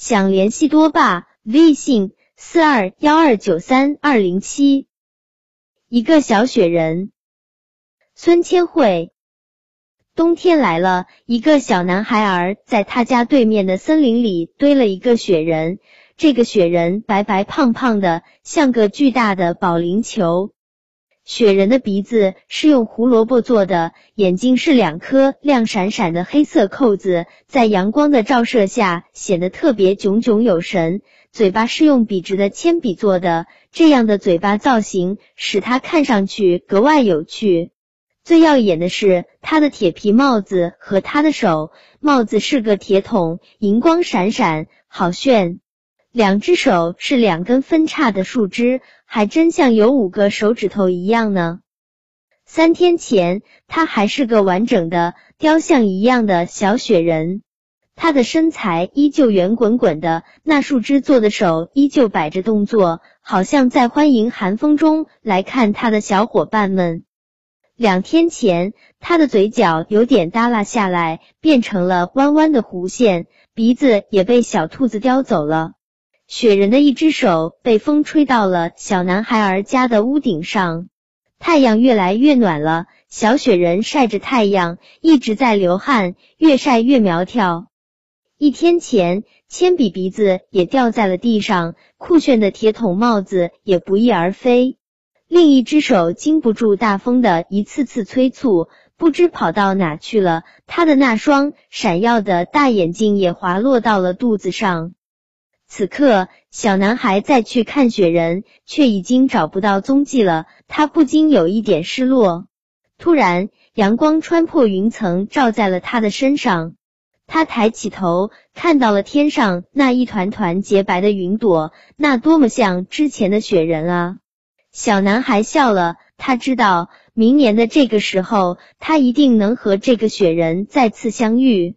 想联系多爸，微信四二幺二九三二零七。一个小雪人，孙千惠。冬天来了，一个小男孩儿在他家对面的森林里堆了一个雪人。这个雪人白白胖胖的，像个巨大的保龄球。雪人的鼻子是用胡萝卜做的，眼睛是两颗亮闪闪的黑色扣子，在阳光的照射下显得特别炯炯有神。嘴巴是用笔直的铅笔做的，这样的嘴巴造型使它看上去格外有趣。最耀眼的是他的铁皮帽子和他的手，帽子是个铁桶，银光闪闪，好炫。两只手是两根分叉的树枝，还真像有五个手指头一样呢。三天前，他还是个完整的雕像一样的小雪人，他的身材依旧圆滚滚的，那树枝做的手依旧摆着动作，好像在欢迎寒风中来看他的小伙伴们。两天前，他的嘴角有点耷拉下来，变成了弯弯的弧线，鼻子也被小兔子叼走了。雪人的一只手被风吹到了小男孩儿家的屋顶上。太阳越来越暖了，小雪人晒着太阳，一直在流汗，越晒越苗条。一天前，铅笔鼻子也掉在了地上，酷炫的铁桶帽子也不翼而飞。另一只手经不住大风的一次次催促，不知跑到哪去了。他的那双闪耀的大眼睛也滑落到了肚子上。此刻，小男孩再去看雪人，却已经找不到踪迹了。他不禁有一点失落。突然，阳光穿破云层，照在了他的身上。他抬起头，看到了天上那一团团洁白的云朵，那多么像之前的雪人啊！小男孩笑了，他知道明年的这个时候，他一定能和这个雪人再次相遇。